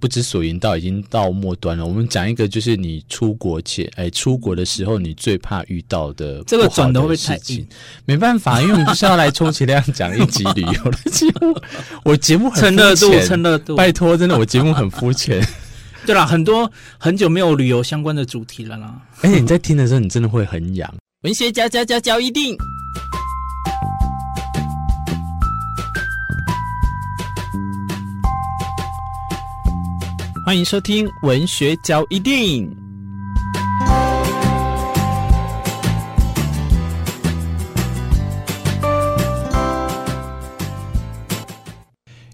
不知所云到已经到末端了。我们讲一个，就是你出国前，哎，出国的时候你最怕遇到的这个转的会不会太近？没办法，因为我们不是要来充其量讲一集旅游的节目。我节目很蹭热度，蹭热度，拜托，真的，我节目很肤浅。对啦，很多很久没有旅游相关的主题了啦。而 且你在听的时候，你真的会很痒。文学家家家教一定。欢迎收听文学交易电影，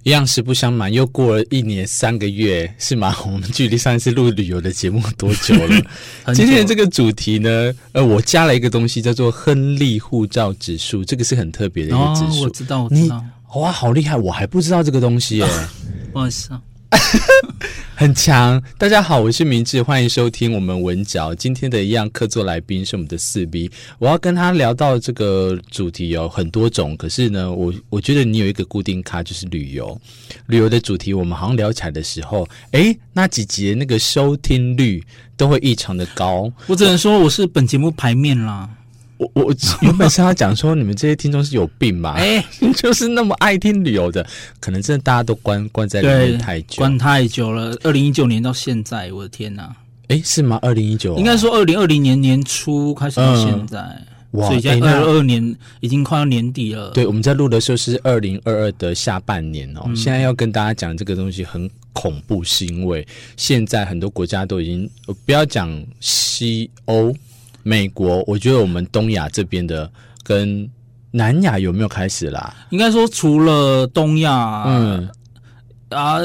一样实不相瞒，又过了一年三个月，是吗？我们距离上一次录旅游的节目多久了？久今天的这个主题呢，呃，我加了一个东西，叫做亨利护照指数，这个是很特别的一个指数。哦，我知道，我知道。哇，好厉害！我还不知道这个东西耶。不好意思啊。很强，大家好，我是明志，欢迎收听我们文嚼。今天的一样客座来宾是我们的四 B，我要跟他聊到这个主题有很多种，可是呢，我我觉得你有一个固定咖，就是旅游。旅游的主题，我们好像聊起来的时候，哎，那几集那个收听率都会异常的高。我只能说我是本节目牌面啦。我我 原本是要讲说，你们这些听众是有病吧？哎，就是那么爱听旅游的，可能真的大家都关关在里面太久，关太久了。二零一九年到现在，我的天哪！哎，是吗？二零一九，应该说二零二零年年初开始到现在，嗯、哇，所以现在二二年已经快要年底了。对，我们在录的时候是二零二二的下半年哦。嗯、现在要跟大家讲这个东西很恐怖，是因为现在很多国家都已经不要讲西欧。美国，我觉得我们东亚这边的跟南亚有没有开始啦？应该说除了东亚，嗯啊，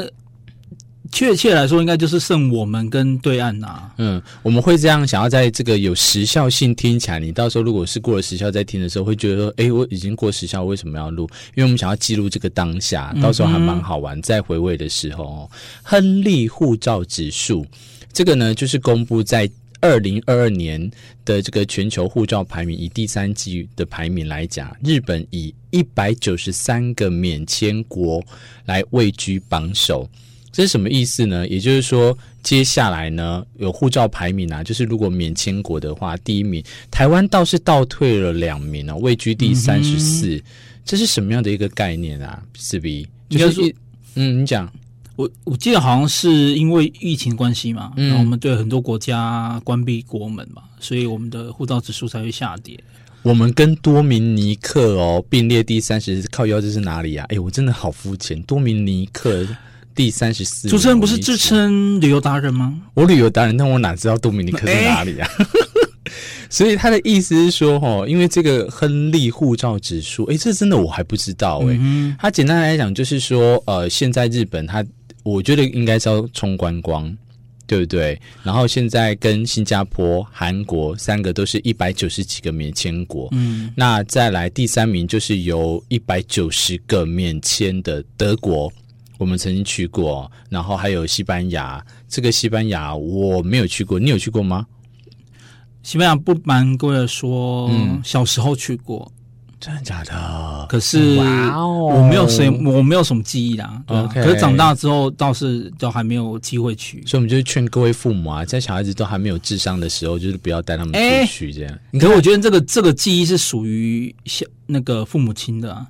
确切来说，应该就是剩我们跟对岸呐。嗯，我们会这样想要在这个有时效性听起来，你到时候如果是过了时效再听的时候，会觉得说，哎，我已经过时效，为什么要录？因为我们想要记录这个当下，到时候还蛮好玩。在回味的时候，亨利护照指数这个呢，就是公布在。二零二二年的这个全球护照排名，以第三季的排名来讲，日本以一百九十三个免签国来位居榜首。这是什么意思呢？也就是说，接下来呢，有护照排名啊，就是如果免签国的话，第一名台湾倒是倒退了两名哦，位居第三十四。这是什么样的一个概念啊？四 B，就是嗯，你讲。我我记得好像是因为疫情关系嘛，嗯，然后我们对很多国家关闭国门嘛，所以我们的护照指数才会下跌。我们跟多明尼克哦并列第三十，靠腰这是哪里啊？哎，我真的好肤浅，多明尼克第三十四。主持人不是自称旅游达人吗？我旅游达人，但我哪知道多明尼克是哪里啊？哎、所以他的意思是说，哦，因为这个亨利护照指数，哎，这真的我还不知道哎。他简单来讲就是说，呃，现在日本它。我觉得应该是要冲观光，对不对？然后现在跟新加坡、韩国三个都是一百九十几个免签国，嗯，那再来第三名就是由一百九十个免签的德国，我们曾经去过，然后还有西班牙，这个西班牙我没有去过，你有去过吗？西班牙不瞒各位说，嗯，小时候去过。真的假的？可是我没有谁，我没有什么记忆啦。OK，可是长大之后倒是都还没有机会去，所以我们就劝各位父母啊，在小孩子都还没有智商的时候，就是不要带他们出去这样。欸、可是我觉得这个这个记忆是属于小那个父母亲的、啊。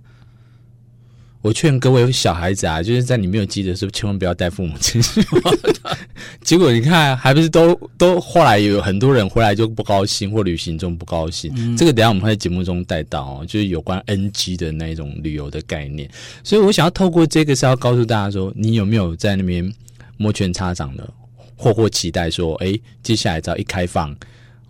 我劝各位小孩子啊，就是在你没有记得的时候，千万不要带父母亲去。结果你看，还不是都都后来有很多人回来就不高兴，或旅行中不高兴。嗯、这个等一下我们会在节目中带到哦，就是有关 NG 的那种旅游的概念。所以我想要透过这个是要告诉大家说，你有没有在那边摩拳擦掌的，或或期待说，哎，接下来只要一开放。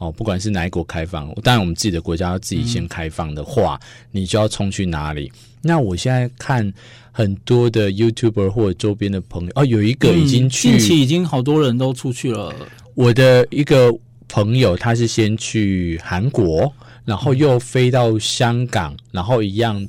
哦，不管是哪一国开放，当然我们自己的国家要自己先开放的话，嗯、你就要冲去哪里？那我现在看很多的 YouTuber 或者周边的朋友，哦，有一个已经去，近期已经好多人都出去了。我的一个朋友，他是先去韩国，然后又飞到香港，然后一样。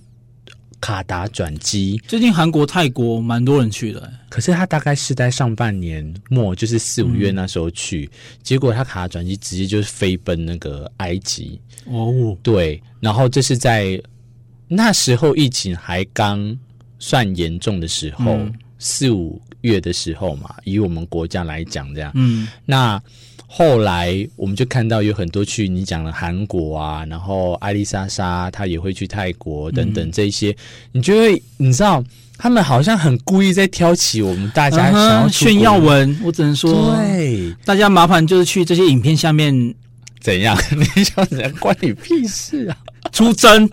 卡达转机，最近韩国、泰国蛮多人去的，欸，可是他大概是在上半年末，就是四五月那时候去，嗯、结果他卡达转机直接就是飞奔那个埃及。哦，对，然后这是在那时候疫情还刚算严重的时候，嗯、四五月的时候嘛，以我们国家来讲，这样，嗯，那后来我们就看到有很多去你讲的韩国啊，然后艾丽莎莎她也会去泰国等等这些，嗯、你就会你知道，他们好像很故意在挑起我们大家想要炫耀文，我只能说，对，大家麻烦就是去这些影片下面怎样？你想怎样？关你屁事啊！出征，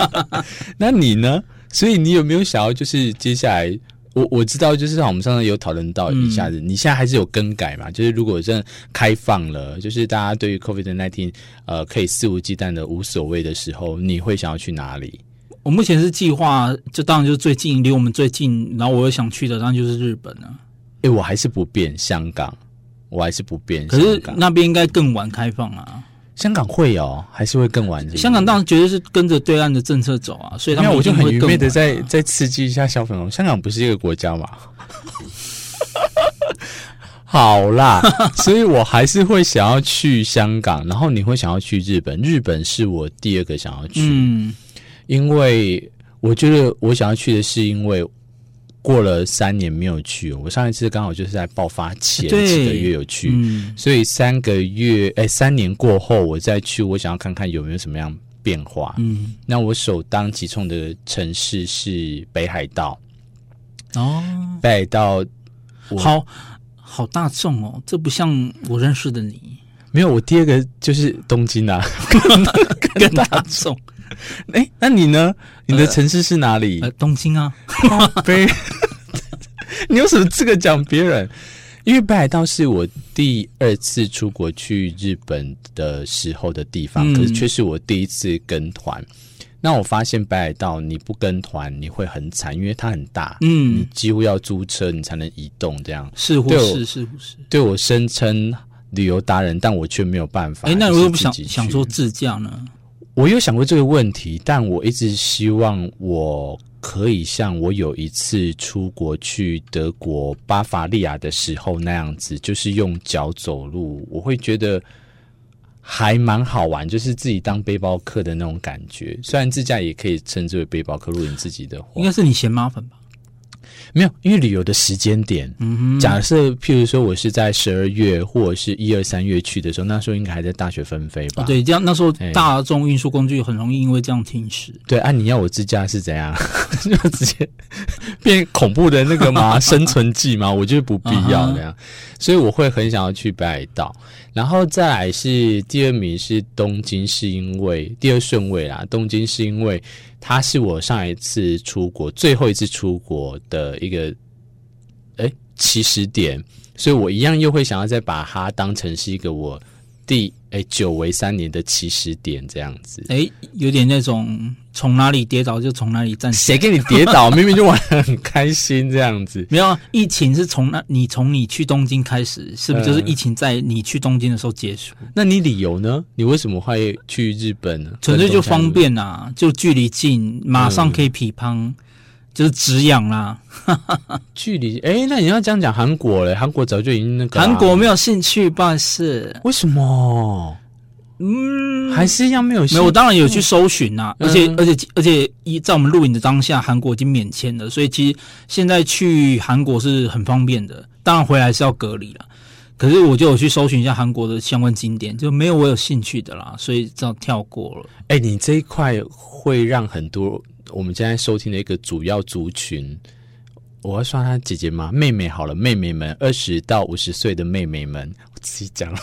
那你呢？所以你有没有想要就是接下来？我我知道，就是我们上次有讨论到一下子，嗯、你现在还是有更改嘛？就是如果真的开放了，就是大家对于 COVID-19 呃可以肆无忌惮的无所谓的时候，你会想要去哪里？我目前是计划，就当然就是最近离我们最近，然后我又想去的，当然就是日本了。哎、欸，我还是不变香港，我还是不变。可是那边应该更晚开放啊。香港会哦，还是会更完整？香港当然绝对是跟着对岸的政策走啊，所以他们我就很愚昧的再再刺激一下小粉红。香港不是一个国家嘛？好啦，所以我还是会想要去香港，然后你会想要去日本。日本是我第二个想要去，嗯，因为我觉得我想要去的是因为。过了三年没有去，我上一次刚好就是在爆发前几个月有去，嗯、所以三个月哎，三年过后我再去，我想要看看有没有什么样变化。嗯，那我首当其冲的城市是北海道。哦，北海道，好好大众哦，这不像我认识的你。没有，我第二个就是东京啊，更大众。哎、欸，那你呢？你的城市是哪里？呃呃、东京啊。你有什么资格讲别人？因为北海道是我第二次出国去日本的时候的地方，嗯、可是却是我第一次跟团。那我发现北海道你不跟团你会很惨，因为它很大，嗯，你几乎要租车你才能移动，这样是或是是不是？对我声称旅游达人，但我却没有办法。哎、欸，那如果不想想说自驾呢？我有想过这个问题，但我一直希望我可以像我有一次出国去德国巴伐利亚的时候那样子，就是用脚走路，我会觉得还蛮好玩，就是自己当背包客的那种感觉。虽然自驾也可以称之为背包客，如果你自己的话，应该是你嫌麻烦吧。没有，因为旅游的时间点，嗯哼，假设譬如说我是在十二月或者是一二三月去的时候，那时候应该还在大雪纷飞吧？对，这样那时候大众运输工具很容易因为这样停驶。对，啊，你要我自驾是怎样？就直接 变恐怖的那个吗？生存记吗？我觉得不必要那样，所以我会很想要去北海道，然后再来是第二名是东京，是因为第二顺位啦，东京是因为。它是我上一次出国最后一次出国的一个哎起始点，所以我一样又会想要再把它当成是一个我第诶久违三年的起始点这样子。哎，有点那种从哪里跌倒就从哪里站起。谁给你跌倒？明明就玩的很开心这样子。没有啊，疫情是从那你从你去东京开始，是不是就是疫情在你去东京的时候结束？嗯、那你理由呢？你为什么会去日本呢？纯粹就方便啊，就距离近，马上可以匹乓。嗯就是止痒啦，距离哎，那你要这样讲韩国嘞？韩国早就已经那个韩国没有兴趣办事，为什么？嗯，还是一样没有。没有，我当然有去搜寻呐，而且而且而且一在我们录影的当下，韩国已经免签了，所以其实现在去韩国是很方便的。当然回来是要隔离了，可是我就有去搜寻一下韩国的相关景点，就没有我有兴趣的啦，所以这样跳过了。哎，你这一块会让很多。我们现在收听的一个主要族群，我要算他姐姐吗？妹妹好了，妹妹们，二十到五十岁的妹妹们，我自己讲了。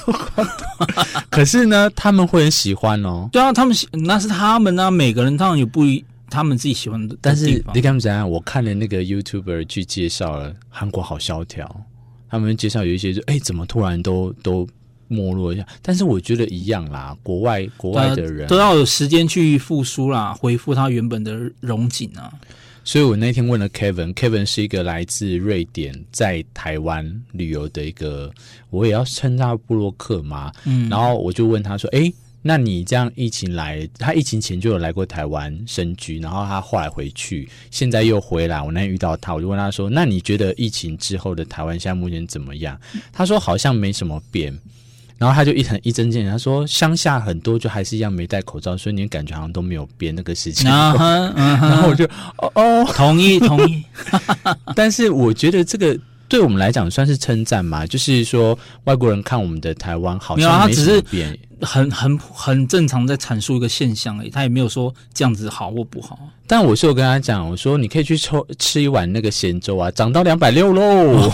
可是呢，他们会很喜欢哦。对啊，他们喜那是他们啊，每个人当然有不一，他们自己喜欢的。但是你看怎样？我看了那个 YouTuber 去介绍了韩国好萧条，他们介绍有一些就哎，怎么突然都都。没落一下，但是我觉得一样啦。国外国外的人都要有时间去复苏啦，恢复他原本的荣景啊。所以我那天问了 Kevin，Kevin 是一个来自瑞典，在台湾旅游的一个，我也要称他布洛克嘛。嗯，然后我就问他说：“哎，那你这样疫情来，他疫情前就有来过台湾深居，然后他后来回去，现在又回来。我那天遇到他，我就问他说：那你觉得疫情之后的台湾现在目前怎么样？他说好像没什么变。”然后他就一很一针见血，他说乡下很多就还是一样没戴口罩，所以你感觉好像都没有变那个事情。然后我就哦哦，同意同意。但是我觉得这个对我们来讲算是称赞嘛，就是说外国人看我们的台湾好像没什么变，很很很正常在阐述一个现象而已，他也没有说这样子好或不好。但我是有跟他讲，我说你可以去抽吃一碗那个咸粥啊，涨到两百六喽。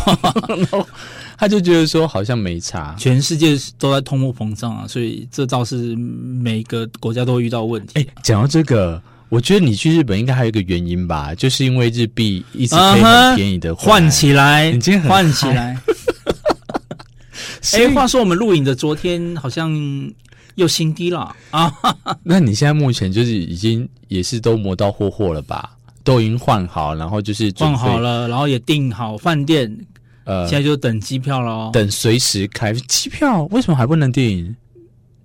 他就觉得说好像没差，全世界都在通货膨胀啊，所以这倒是每个国家都会遇到问题。哎，讲到这个，我觉得你去日本应该还有一个原因吧，就是因为日币一直可以很便宜的换起来，你今天换起来。哎，话说我们录影的昨天好像又新低了啊！那你现在目前就是已经也是都磨到霍霍了吧？都已经换好，然后就是换好了，然后也订好饭店。呃，现在就等机票喽，等随时开机票。为什么还不能订？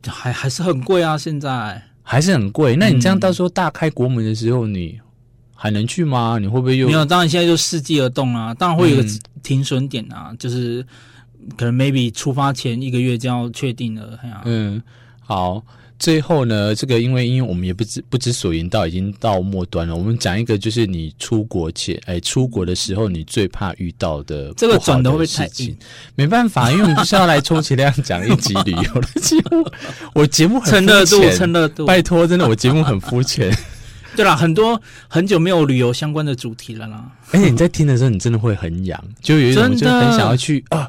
还还是很贵啊！现在还是很贵。那你这样到时候大开国门的时候，你还能去吗？你会不会又没有？当然现在就伺机而动啊！当然会有个停损点啊，嗯、就是可能 maybe 出发前一个月就要确定了。嗯，好。最后呢，这个因为因为我们也不知不知所云，到已经到末端了。我们讲一个，就是你出国前，哎，出国的时候你最怕遇到的这个转的会不会太硬？没办法，因为我们就是要来充其量讲一集旅游的节目。我节目很蹭热度，蹭热度。拜托，真的，我节目很肤浅。对啦，很多很久没有旅游相关的主题了啦。而且你在听的时候，你真的会很痒，就有一种就很想要去啊。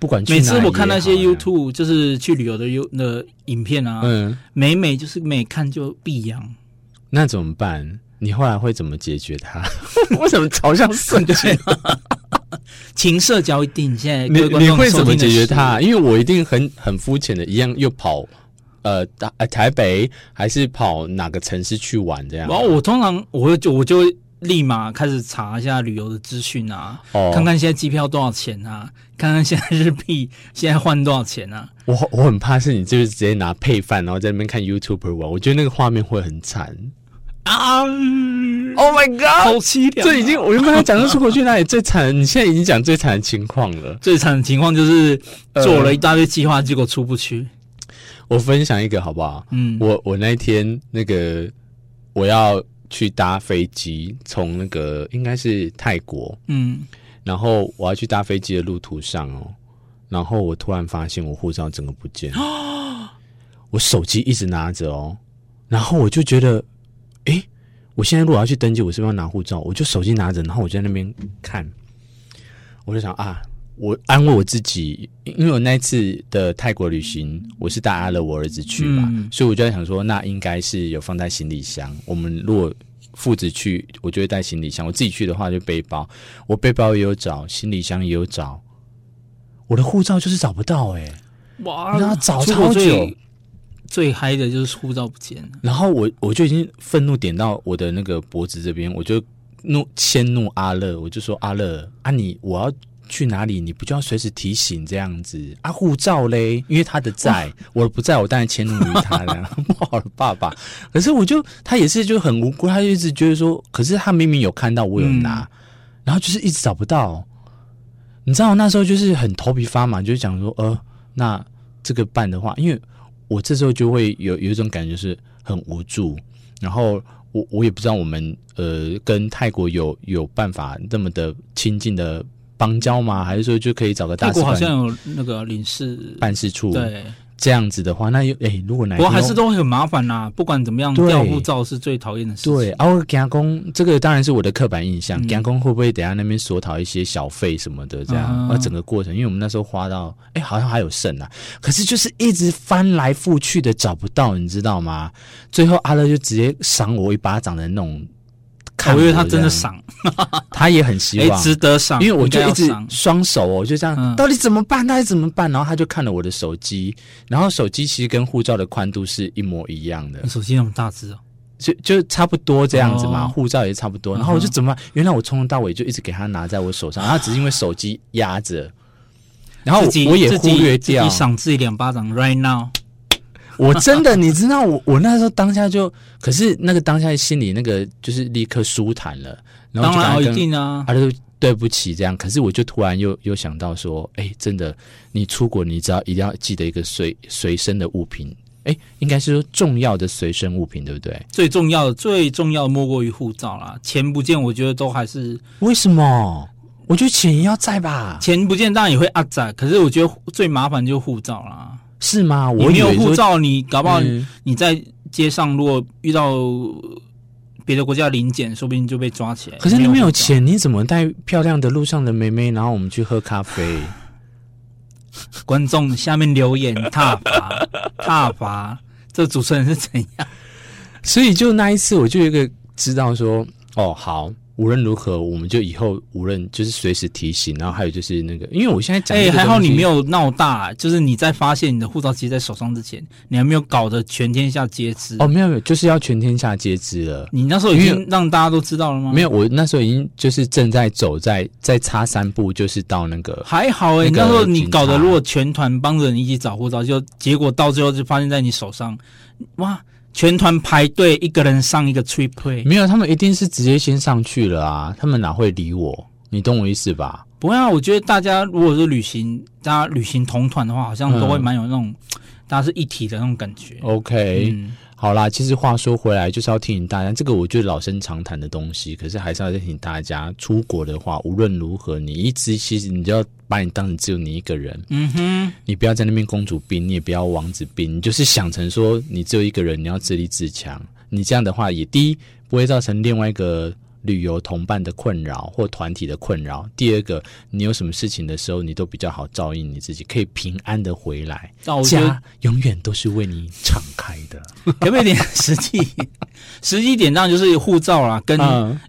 不管去，每次我看那些 YouTube 就是去旅游的 U 的影片啊，嗯，每每就是每看就必痒，那怎么办？你后来会怎么解决它？为什么朝向色情？情社交一定现在你你会怎么解决它？因为我一定很很肤浅的一样，又跑呃大呃台北，还是跑哪个城市去玩这样？然后我通常我会就我就会。立马开始查一下旅游的资讯啊，哦、看看现在机票多少钱啊，看看现在日币现在换多少钱啊。我我很怕是你就是直接拿配饭，然后在那边看 YouTuber 玩，我觉得那个画面会很惨啊！Oh my god，好凄凉、啊！这已经我原本要讲的出国去哪里最惨，你现在已经讲最惨的情况了。最惨的情况就是做了一大堆计划，结果出不去。我分享一个好不好？嗯，我我那天那个我要。去搭飞机，从那个应该是泰国，嗯，然后我要去搭飞机的路途上哦，然后我突然发现我护照整个不见了，我手机一直拿着哦，然后我就觉得，诶，我现在如果要去登机，我是不是要拿护照？我就手机拿着，然后我就在那边看，我就想啊。我安慰我自己，因为我那次的泰国旅行，我是带阿乐我儿子去嘛，嗯、所以我就在想说，那应该是有放在行李箱。我们如果父子去，我就会带行李箱；我自己去的话，就背包。我背包也有找，行李箱也有找，我的护照就是找不到哎、欸！哇，然后找超久，最嗨的就是护照不见了。然后我我就已经愤怒点到我的那个脖子这边，我就怒迁怒阿乐，我就说阿乐啊你，你我要。去哪里？你不就要随时提醒这样子啊？护照嘞，因为他的在，哇我不在，我当然迁怒于他了。不好的，爸爸。可是我就他也是就很无辜，他就一直觉得说，可是他明明有看到我有拿，嗯、然后就是一直找不到。你知道我那时候就是很头皮发麻，就是讲说，呃，那这个办的话，因为我这时候就会有有一种感觉是很无助，然后我我也不知道我们呃跟泰国有有办法那么的亲近的。邦交吗？还是说就可以找个大使？泰国好像有那个领事办事处。对，这样子的话，那又哎、欸，如果哪不过还是都会很麻烦呐。不管怎么样，调护照是最讨厌的事情。对，然后加工这个当然是我的刻板印象。加工、嗯、会不会等下那边索讨一些小费什么的？这样，那、嗯、整个过程，因为我们那时候花到哎、欸，好像还有剩啊。可是就是一直翻来覆去的找不到，你知道吗？最后阿乐就直接赏我一巴掌的那种。我以为他真的赏，他也很希望，值得赏，因为我就一直双手哦，就这样，到底怎么办？到底怎么办？然后他就看了我的手机，然后手机其实跟护照的宽度是一模一样的。你手机那么大只哦，就就差不多这样子嘛，护照也差不多。然后我就怎么办？原来我从头到尾就一直给他拿在我手上，然后只是因为手机压着，然后我也忽略掉，你赏自己两巴掌，right now。我真的，你知道我 我那时候当下就，可是那个当下心里那个就是立刻舒坦了，然后然一定啊，他就对不起这样。可是我就突然又又想到说，哎，真的，你出国你只要一定要记得一个随随身的物品，哎，应该是说重要的随身物品，对不对？最重要的最重要的莫过于护照啦，钱不见，我觉得都还是为什么？我觉得钱也要在吧，钱不见当然也会阿在，可是我觉得最麻烦就是护照啦，是吗？我没有护照，你搞不好你在街上如果遇到别的国家临检，说不定就被抓起来。可是你没有钱，你怎么带漂亮的路上的妹妹，然后我们去喝咖啡？观众下面留言挞伐 挞伐，这主持人是怎样？所以就那一次，我就有一个知道说，哦，好。无论如何，我们就以后无论就是随时提醒，然后还有就是那个，因为我现在讲，哎、欸，还好你没有闹大，就是你在发现你的护照其实在手上之前，你还没有搞得全天下皆知。哦，没有没有，就是要全天下皆知了。你那时候已经让大家都知道了吗？没有，我那时候已经就是正在走在再差三步，就是到那个还好哎、欸，那时候你搞得如果全团帮着你一起找护照，就结果到最后就发现在你手上，哇！全团排队，一个人上一个 trip，没有，他们一定是直接先上去了啊！他们哪会理我？你懂我意思吧？不会啊，我觉得大家如果是旅行，大家旅行同团的话，好像都会蛮有那种、嗯、大家是一体的那种感觉。OK。嗯好啦，其实话说回来，就是要提醒大家，这个我觉得老生常谈的东西，可是还是要提醒大家，出国的话，无论如何，你一直其实你就要把你当成只有你一个人，嗯哼，你不要在那边公主病，你也不要王子病，你就是想成说你只有一个人，你要自立自强，你这样的话也第一不会造成另外一个。旅游同伴的困扰或团体的困扰。第二个，你有什么事情的时候，你都比较好照应你自己，可以平安的回来。家永远都是为你敞开的。有没有点实际？实际点当然就是护照啦，跟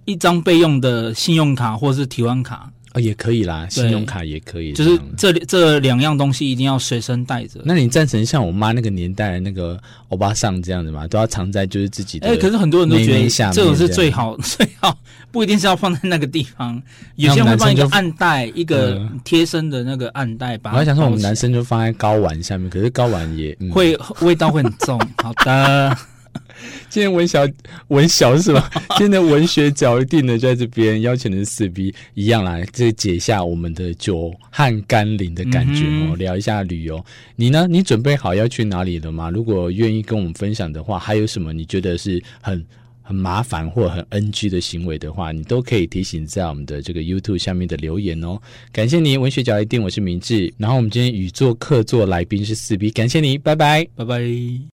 一张备用的信用卡或是提款卡。啊、哦，也可以啦，信用卡也可以，就是这这两样东西一定要随身带着。那你赞成像我妈那个年代的那个欧巴桑这样子吗？都要藏在就是自己的哎、欸，可是很多人都觉得这种是最好最好，不一定是要放在那个地方。有些人会放一个暗袋，一个贴身的那个暗袋吧。我还想说，我们男生就放在睾丸下面，可是睾丸也、嗯、会味道会很重。好的。今天文小文小是吧？今天的文学角一定呢，就在这边邀请的是四 B 一样来，这解一下我们的久旱甘霖的感觉哦、嗯，聊一下旅游。你呢？你准备好要去哪里了吗？如果愿意跟我们分享的话，还有什么你觉得是很很麻烦或很 NG 的行为的话，你都可以提醒在我们的这个 YouTube 下面的留言哦。感谢你，文学角一定，我是明智。然后我们今天语座客座来宾是四 B，感谢你，拜拜，拜拜。